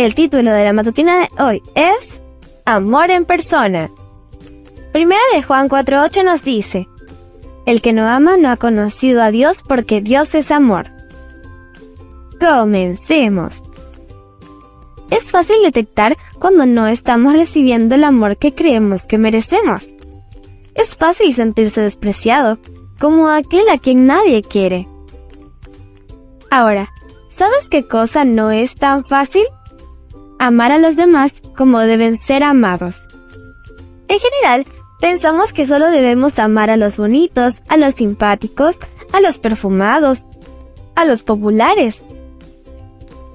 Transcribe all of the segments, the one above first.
El título de la matutina de hoy es Amor en persona. Primera de Juan 4.8 nos dice, El que no ama no ha conocido a Dios porque Dios es amor. Comencemos. Es fácil detectar cuando no estamos recibiendo el amor que creemos que merecemos. Es fácil sentirse despreciado, como aquel a quien nadie quiere. Ahora, ¿sabes qué cosa no es tan fácil? Amar a los demás como deben ser amados. En general, pensamos que solo debemos amar a los bonitos, a los simpáticos, a los perfumados, a los populares.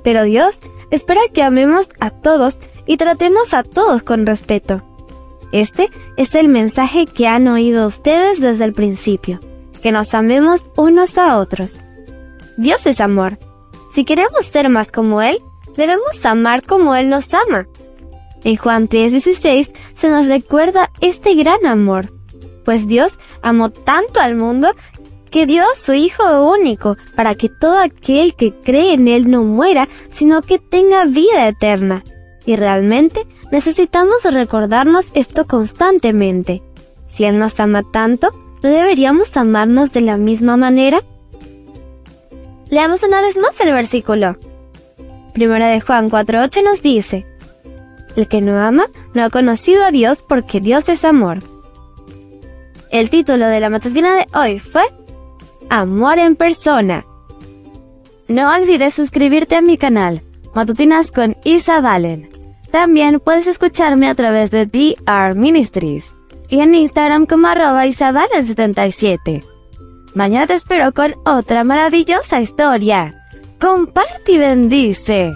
Pero Dios espera que amemos a todos y tratemos a todos con respeto. Este es el mensaje que han oído ustedes desde el principio, que nos amemos unos a otros. Dios es amor. Si queremos ser más como Él, debemos amar como Él nos ama. En Juan 3:16 se nos recuerda este gran amor, pues Dios amó tanto al mundo que dio a su Hijo único para que todo aquel que cree en Él no muera, sino que tenga vida eterna. Y realmente necesitamos recordarnos esto constantemente. Si Él nos ama tanto, ¿no deberíamos amarnos de la misma manera? Leamos una vez más el versículo. Primera de Juan 4.8 nos dice, El que no ama no ha conocido a Dios porque Dios es amor. El título de la matutina de hoy fue Amor en persona. No olvides suscribirte a mi canal, Matutinas con Isa Valen. También puedes escucharme a través de DR Ministries y en Instagram como arroba isabalen77. Mañana te espero con otra maravillosa historia. Comparte y bendice.